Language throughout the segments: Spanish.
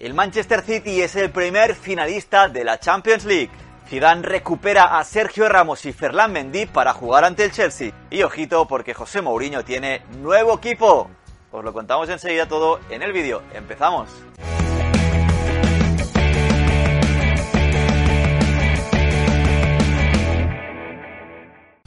El Manchester City es el primer finalista de la Champions League. Zidane recupera a Sergio Ramos y Ferland Mendy para jugar ante el Chelsea. Y ojito porque José Mourinho tiene nuevo equipo. Os lo contamos enseguida todo en el vídeo. Empezamos.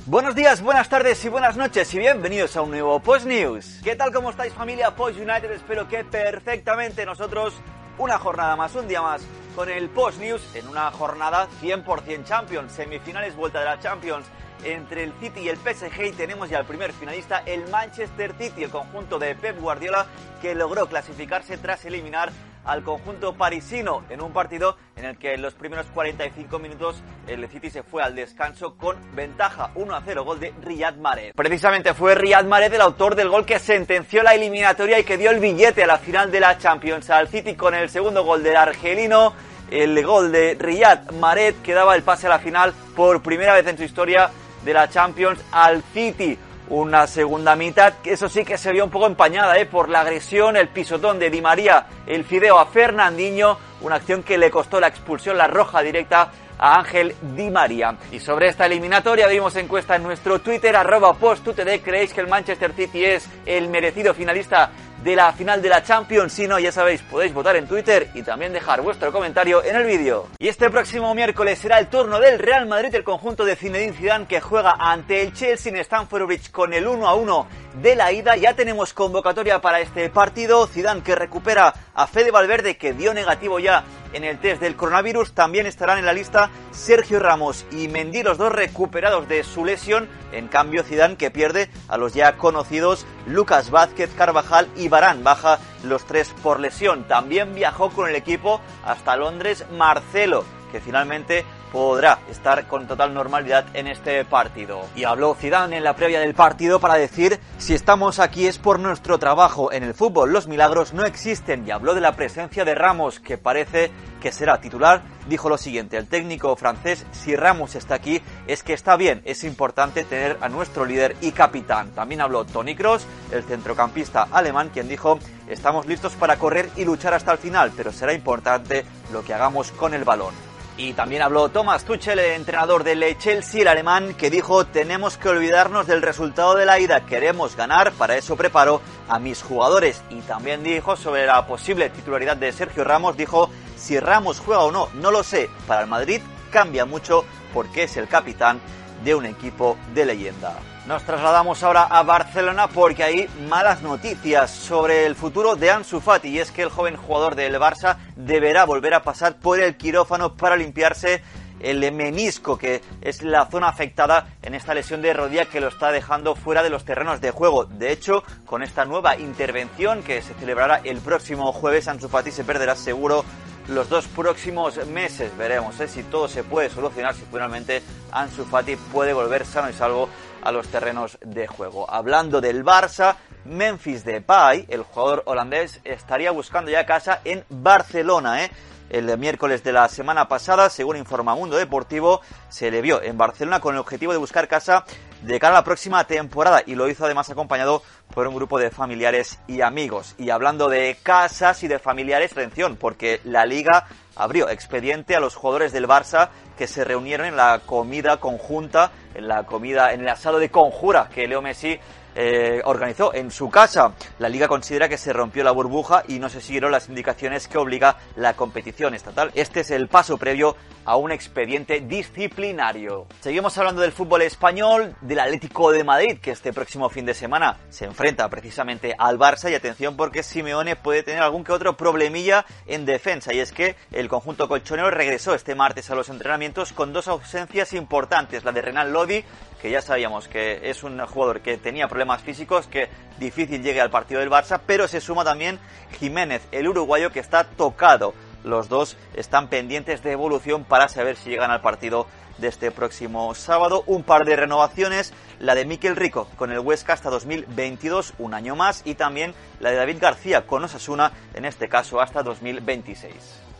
Buenos días, buenas tardes y buenas noches y bienvenidos a un nuevo Post News. ¿Qué tal, cómo estáis familia Post United? Espero que perfectamente nosotros una jornada más, un día más con el Post News en una jornada 100% Champions, semifinales, vuelta de la Champions entre el City y el PSG y tenemos ya el primer finalista, el Manchester City, el conjunto de Pep Guardiola que logró clasificarse tras eliminar al conjunto parisino en un partido en el que en los primeros 45 minutos el City se fue al descanso con ventaja 1 a 0, gol de Riyad Mahrez. Precisamente fue Riyad Mahrez el autor del gol que sentenció la eliminatoria y que dio el billete a la final de la Champions al City con el segundo gol del argelino. El gol de Riyad Mahrez que daba el pase a la final por primera vez en su historia de la Champions al City. Una segunda mitad, que eso sí que se vio un poco empañada ¿eh? por la agresión, el pisotón de Di María, el fideo a Fernandinho, una acción que le costó la expulsión, la roja directa a Ángel Di María. Y sobre esta eliminatoria vimos encuesta en nuestro Twitter, arroba postutd, ¿creéis que el Manchester City es el merecido finalista de la final de la Champions. Si no, ya sabéis, podéis votar en Twitter y también dejar vuestro comentario en el vídeo. Y este próximo miércoles será el turno del Real Madrid, el conjunto de Zinedine Zidane que juega ante el Chelsea en Stamford Bridge con el 1 a 1 de la ida. Ya tenemos convocatoria para este partido. Zidane que recupera a Fede Valverde que dio negativo ya en el test del coronavirus. También estarán en la lista Sergio Ramos y Mendy, los dos recuperados de su lesión. En cambio, Zidane que pierde a los ya conocidos Lucas Vázquez, Carvajal y Barán. Baja los tres por lesión. También viajó con el equipo hasta Londres Marcelo, que finalmente podrá estar con total normalidad en este partido. Y habló Zidane en la previa del partido para decir si estamos aquí es por nuestro trabajo. En el fútbol los milagros no existen y habló de la presencia de Ramos que parece que será titular. Dijo lo siguiente, el técnico francés, si Ramos está aquí es que está bien, es importante tener a nuestro líder y capitán. También habló Tony Cross, el centrocampista alemán, quien dijo, estamos listos para correr y luchar hasta el final, pero será importante lo que hagamos con el balón. Y también habló Thomas Tuchel, el entrenador del Chelsea, el alemán, que dijo tenemos que olvidarnos del resultado de la ida, queremos ganar, para eso preparo a mis jugadores. Y también dijo sobre la posible titularidad de Sergio Ramos, dijo si Ramos juega o no, no lo sé, para el Madrid cambia mucho porque es el capitán de un equipo de leyenda. Nos trasladamos ahora a Barcelona porque hay malas noticias sobre el futuro de Ansu Fati y es que el joven jugador del Barça deberá volver a pasar por el quirófano para limpiarse el menisco, que es la zona afectada en esta lesión de rodilla que lo está dejando fuera de los terrenos de juego. De hecho, con esta nueva intervención que se celebrará el próximo jueves, Ansu Fati se perderá seguro los dos próximos meses. Veremos ¿eh? si todo se puede solucionar, si finalmente Ansu Fati puede volver sano y salvo a los terrenos de juego. Hablando del Barça, Memphis Depay, el jugador holandés, estaría buscando ya casa en Barcelona, ¿eh? el miércoles de la semana pasada, según informa Mundo Deportivo, se le vio en Barcelona con el objetivo de buscar casa de cara a la próxima temporada y lo hizo además acompañado por un grupo de familiares y amigos. Y hablando de casas y de familiares, atención, porque la liga abrió expediente a los jugadores del Barça que se reunieron en la comida conjunta, en la comida, en el asado de conjura que Leo Messi eh, organizó en su casa. La liga considera que se rompió la burbuja y no se siguieron las indicaciones que obliga la competición estatal. Este es el paso previo a un expediente disciplinario. Seguimos hablando del fútbol español, del Atlético de Madrid, que este próximo fin de semana se enfrenta precisamente al Barça y atención porque Simeone puede tener algún que otro problemilla en defensa y es que el conjunto colchonero regresó este martes a los entrenamientos con dos ausencias importantes, la de Renan Lodi que ya sabíamos que es un jugador que tenía problemas físicos, que difícil llegue al partido del Barça, pero se suma también Jiménez, el uruguayo que está tocado. Los dos están pendientes de evolución para saber si llegan al partido de este próximo sábado. Un par de renovaciones, la de Miquel Rico con el Huesca hasta 2022, un año más, y también la de David García con Osasuna, en este caso hasta 2026.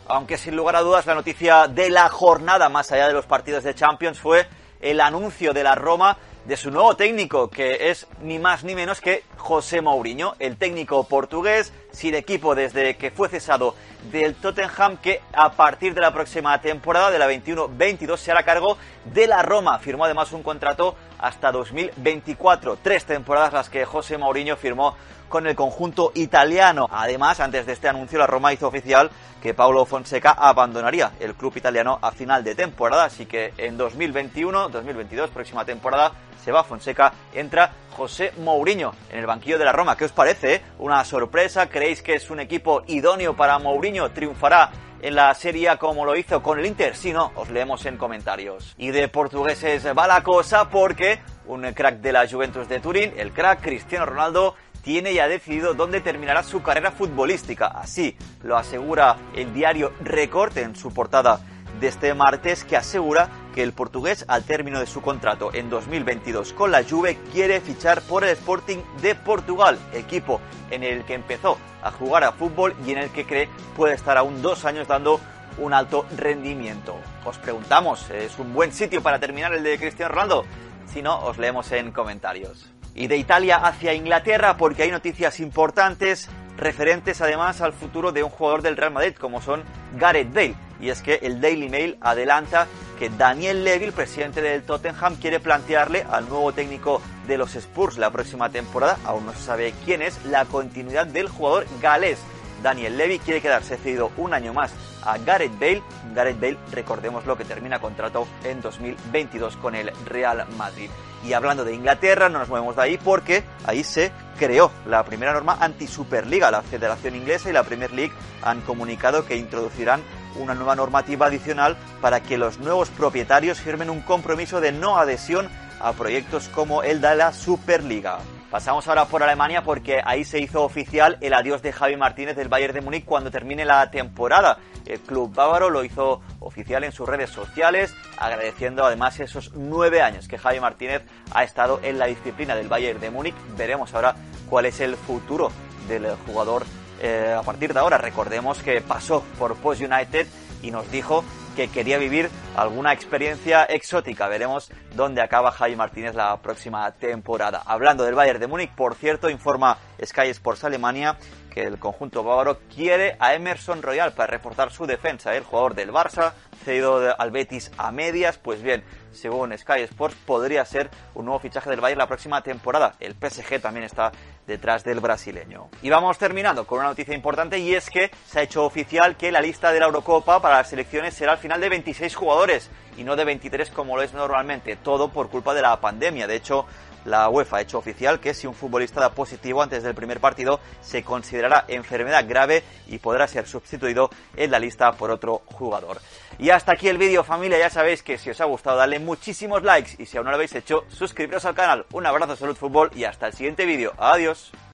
Aunque sin lugar a dudas la noticia de la jornada más allá de los partidos de Champions fue el anuncio de la Roma de su nuevo técnico, que es ni más ni menos que José Mourinho, el técnico portugués, sin equipo desde que fue cesado del Tottenham, que a partir de la próxima temporada, de la 21-22, se hará cargo de la Roma. Firmó además un contrato hasta 2024, tres temporadas las que José Mourinho firmó con el conjunto italiano. Además, antes de este anuncio, la Roma hizo oficial que Paulo Fonseca abandonaría el club italiano a final de temporada, así que en 2021-2022, próxima temporada, se va Fonseca, entra José Mourinho en el banquillo de la Roma. ¿Qué os parece? ¿Una sorpresa? ¿Creéis que es un equipo idóneo para Mourinho? ¿Triunfará en la Serie como lo hizo con el Inter? Si no, os leemos en comentarios. Y de portugueses va la cosa porque un crack de la Juventus de Turín, el crack Cristiano Ronaldo, tiene ya decidido dónde terminará su carrera futbolística. Así lo asegura el diario Record en su portada de este martes que asegura que el portugués al término de su contrato en 2022 con la Juve quiere fichar por el Sporting de Portugal, equipo en el que empezó a jugar a fútbol y en el que cree puede estar aún dos años dando un alto rendimiento. Os preguntamos, ¿es un buen sitio para terminar el de Cristiano Ronaldo? Si no, os leemos en comentarios. Y de Italia hacia Inglaterra porque hay noticias importantes referentes además al futuro de un jugador del Real Madrid como son Gareth Bale y es que el Daily Mail adelanta que Daniel Levy, el presidente del Tottenham, quiere plantearle al nuevo técnico de los Spurs la próxima temporada, aún no se sabe quién es, la continuidad del jugador galés. Daniel Levy quiere quedarse cedido un año más a Gareth Bale. Gareth Bale, recordemos lo que termina contrato en 2022 con el Real Madrid. Y hablando de Inglaterra, no nos movemos de ahí porque ahí se creó la primera norma anti-Superliga. La Federación Inglesa y la Premier League han comunicado que introducirán una nueva normativa adicional para que los nuevos propietarios firmen un compromiso de no adhesión a proyectos como el de la Superliga. Pasamos ahora por Alemania porque ahí se hizo oficial el adiós de Javi Martínez del Bayern de Múnich cuando termine la temporada. El club bávaro lo hizo oficial en sus redes sociales, agradeciendo además esos nueve años que Javi Martínez ha estado en la disciplina del Bayern de Múnich. Veremos ahora cuál es el futuro del jugador eh, a partir de ahora. Recordemos que pasó por Post United y nos dijo que quería vivir alguna experiencia exótica. Veremos dónde acaba Javi Martínez la próxima temporada. Hablando del Bayern de Múnich, por cierto, informa Sky Sports Alemania que el conjunto bávaro quiere a Emerson Royal para reportar su defensa, el jugador del Barça, cedido al Betis a medias, pues bien, según Sky Sports, podría ser un nuevo fichaje del Bayern la próxima temporada. El PSG también está detrás del brasileño. Y vamos terminando con una noticia importante y es que se ha hecho oficial que la lista de la Eurocopa para las selecciones será al final de 26 jugadores y no de 23 como lo es normalmente, todo por culpa de la pandemia. De hecho, la UEFA ha hecho oficial que si un futbolista da positivo antes del primer partido se considerará enfermedad grave y podrá ser sustituido en la lista por otro jugador. Y hasta aquí el vídeo familia, ya sabéis que si os ha gustado darle muchísimos likes y si aún no lo habéis hecho, suscribiros al canal. Un abrazo, salud, fútbol y hasta el siguiente vídeo. Adiós.